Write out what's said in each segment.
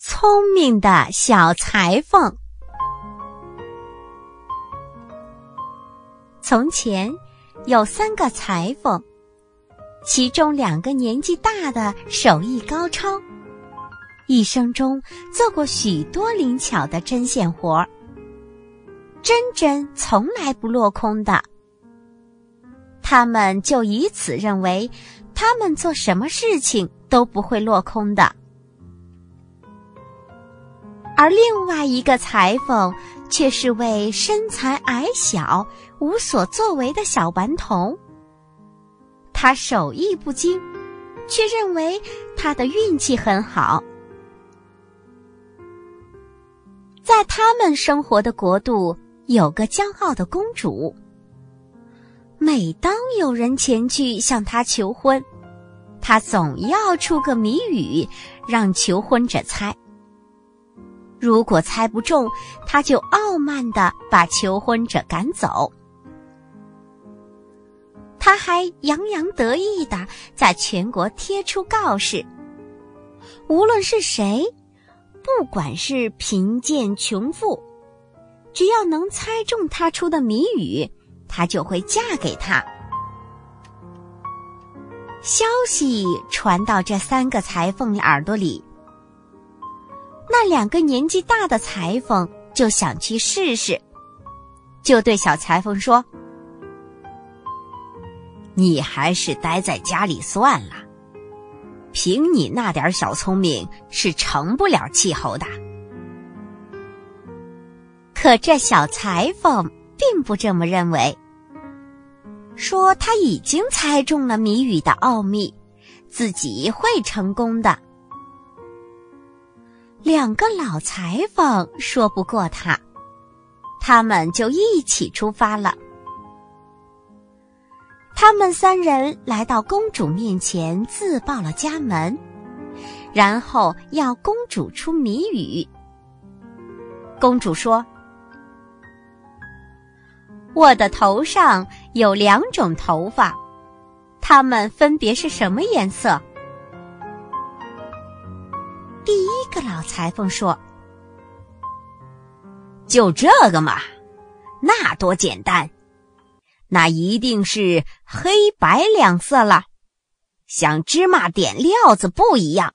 聪明的小裁缝。从前有三个裁缝，其中两个年纪大的手艺高超，一生中做过许多灵巧的针线活儿，针针从来不落空的。他们就以此认为，他们做什么事情都不会落空的。而另外一个裁缝却是位身材矮小、无所作为的小顽童。他手艺不精，却认为他的运气很好。在他们生活的国度，有个骄傲的公主。每当有人前去向她求婚，她总要出个谜语，让求婚者猜。如果猜不中，他就傲慢的把求婚者赶走。他还洋洋得意的在全国贴出告示：无论是谁，不管是贫贱穷富，只要能猜中他出的谜语，他就会嫁给他。消息传到这三个裁缝的耳朵里。那两个年纪大的裁缝就想去试试，就对小裁缝说：“你还是待在家里算了，凭你那点小聪明是成不了气候的。”可这小裁缝并不这么认为，说他已经猜中了谜语的奥秘，自己会成功的。两个老裁缝说不过他，他们就一起出发了。他们三人来到公主面前，自报了家门，然后要公主出谜语。公主说：“我的头上有两种头发，它们分别是什么颜色？”第一个老裁缝说：“就这个嘛，那多简单，那一定是黑白两色了，像芝麻点料子不一样。”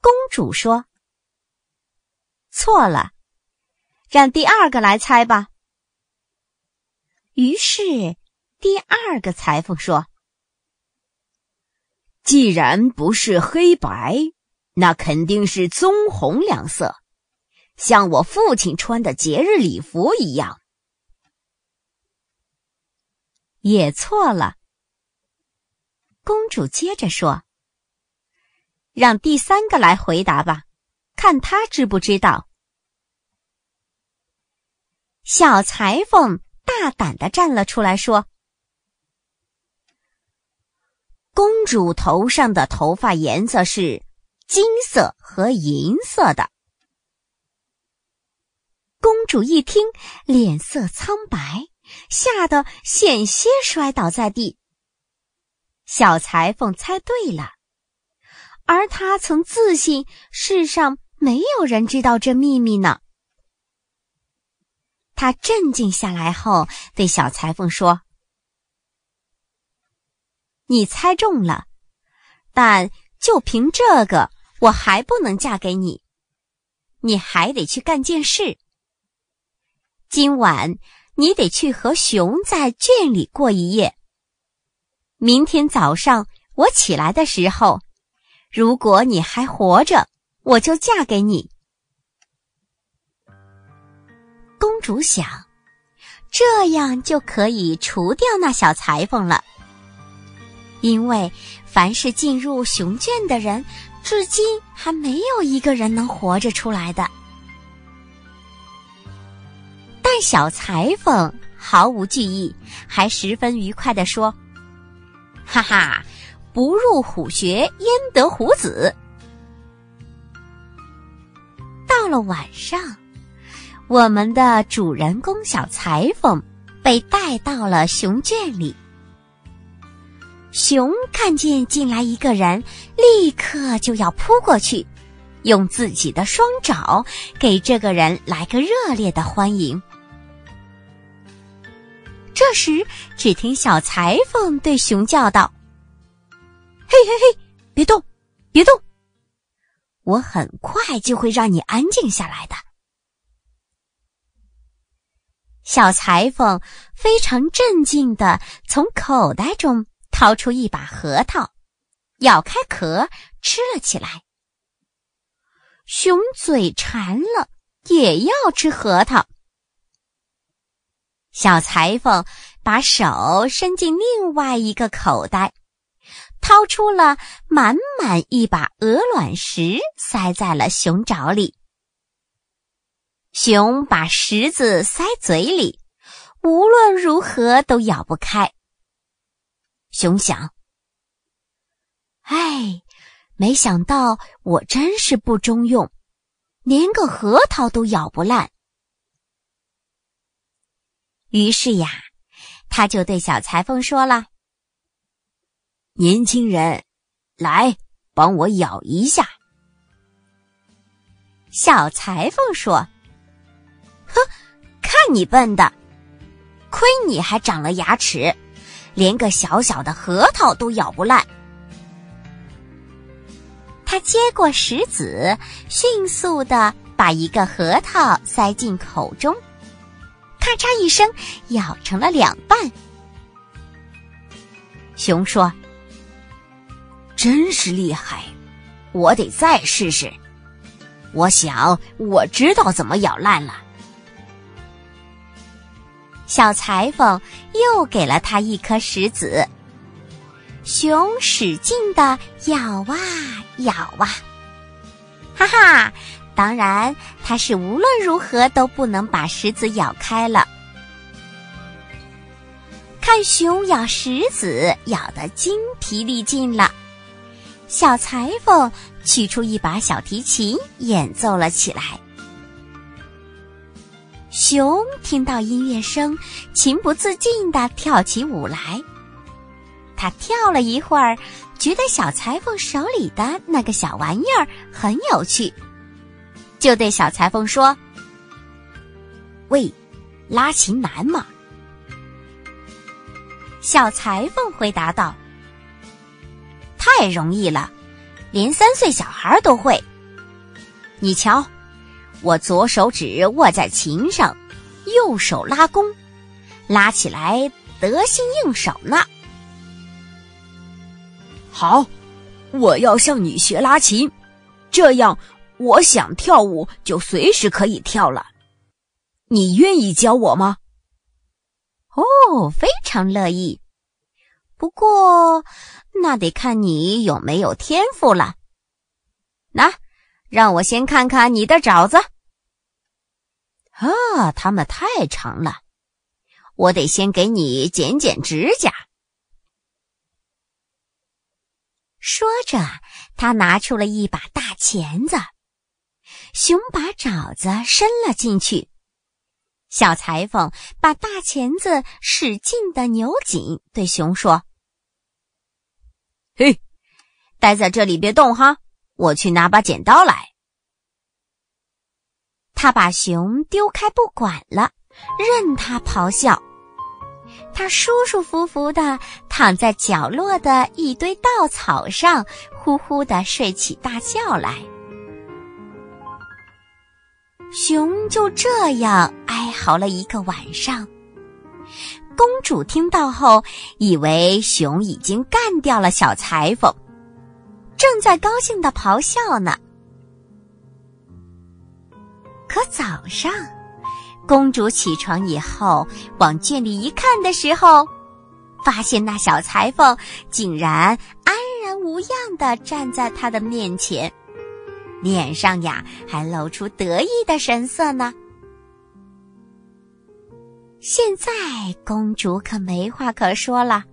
公主说：“错了，让第二个来猜吧。”于是第二个裁缝说。既然不是黑白，那肯定是棕红两色，像我父亲穿的节日礼服一样。也错了。公主接着说：“让第三个来回答吧，看他知不知道。”小裁缝大胆的站了出来，说。公主头上的头发颜色是金色和银色的。公主一听，脸色苍白，吓得险些摔倒在地。小裁缝猜对了，而他曾自信世上没有人知道这秘密呢。他镇静下来后，对小裁缝说。你猜中了，但就凭这个，我还不能嫁给你。你还得去干件事。今晚你得去和熊在圈里过一夜。明天早上我起来的时候，如果你还活着，我就嫁给你。公主想，这样就可以除掉那小裁缝了。因为凡是进入熊圈的人，至今还没有一个人能活着出来的。但小裁缝毫无惧意，还十分愉快地说：“哈哈，不入虎穴，焉得虎子？”到了晚上，我们的主人公小裁缝被带到了熊圈里。熊看见进来一个人，立刻就要扑过去，用自己的双爪给这个人来个热烈的欢迎。这时，只听小裁缝对熊叫道：“嘿嘿嘿，别动，别动！我很快就会让你安静下来的。”小裁缝非常镇静的从口袋中掏出一把核桃，咬开壳吃了起来。熊嘴馋了，也要吃核桃。小裁缝把手伸进另外一个口袋，掏出了满满一把鹅卵石，塞在了熊爪里。熊把石子塞嘴里，无论如何都咬不开。熊想：“哎，没想到我真是不中用，连个核桃都咬不烂。”于是呀，他就对小裁缝说了：“年轻人，来帮我咬一下。”小裁缝说。哼，看你笨的，亏你还长了牙齿，连个小小的核桃都咬不烂。他接过石子，迅速的把一个核桃塞进口中，咔嚓一声，咬成了两半。熊说：“真是厉害，我得再试试。我想我知道怎么咬烂了。”小裁缝又给了他一颗石子，熊使劲的咬啊咬啊，哈哈！当然，他是无论如何都不能把石子咬开了。看熊咬石子咬得精疲力尽了，小裁缝取出一把小提琴演奏了起来。熊听到音乐声，情不自禁地跳起舞来。他跳了一会儿，觉得小裁缝手里的那个小玩意儿很有趣，就对小裁缝说：“喂，拉琴难吗？”小裁缝回答道：“太容易了，连三岁小孩都会。你瞧。”我左手指握在琴上，右手拉弓，拉起来得心应手呢。好，我要向你学拉琴，这样我想跳舞就随时可以跳了。你愿意教我吗？哦，非常乐意。不过那得看你有没有天赋了。那。让我先看看你的爪子。啊，它们太长了，我得先给你剪剪指甲。说着，他拿出了一把大钳子，熊把爪子伸了进去。小裁缝把大钳子使劲的扭紧，对熊说：“嘿，待在这里别动哈。”我去拿把剪刀来。他把熊丢开不管了，任他咆哮。他舒舒服服的躺在角落的一堆稻草上，呼呼的睡起大觉来。熊就这样哀嚎了一个晚上。公主听到后，以为熊已经干掉了小裁缝。正在高兴的咆哮呢，可早上，公主起床以后往圈里一看的时候，发现那小裁缝竟然安然无恙的站在她的面前，脸上呀还露出得意的神色呢。现在公主可没话可说了，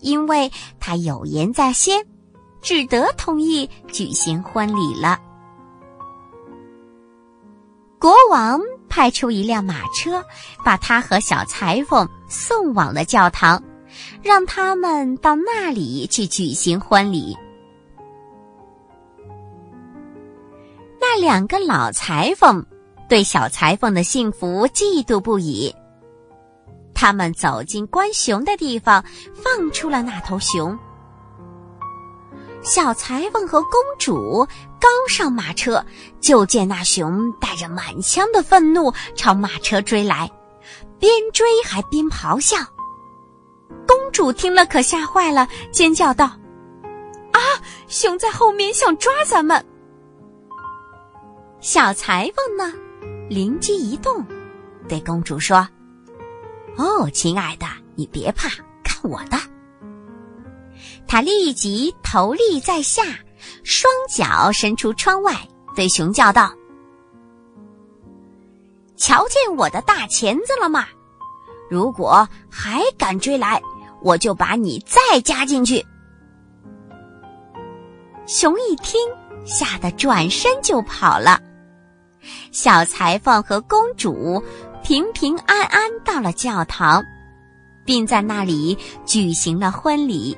因为她有言在先。只得同意举行婚礼了。国王派出一辆马车把他和小裁缝送往了教堂让他们到那里去举行婚礼。那两个老裁缝对小裁缝的幸福嫉妒不已。他们走进关熊的地方放出了那头熊。小裁缝和公主刚上马车，就见那熊带着满腔的愤怒朝马车追来，边追还边咆哮。公主听了可吓坏了，尖叫道：“啊，熊在后面想抓咱们！”小裁缝呢，灵机一动，对公主说：“哦，亲爱的，你别怕，看我的。”他立即头立在下，双脚伸出窗外，对熊叫道：“瞧见我的大钳子了吗？如果还敢追来，我就把你再夹进去。”熊一听，吓得转身就跑了。小裁缝和公主平平安安到了教堂，并在那里举行了婚礼。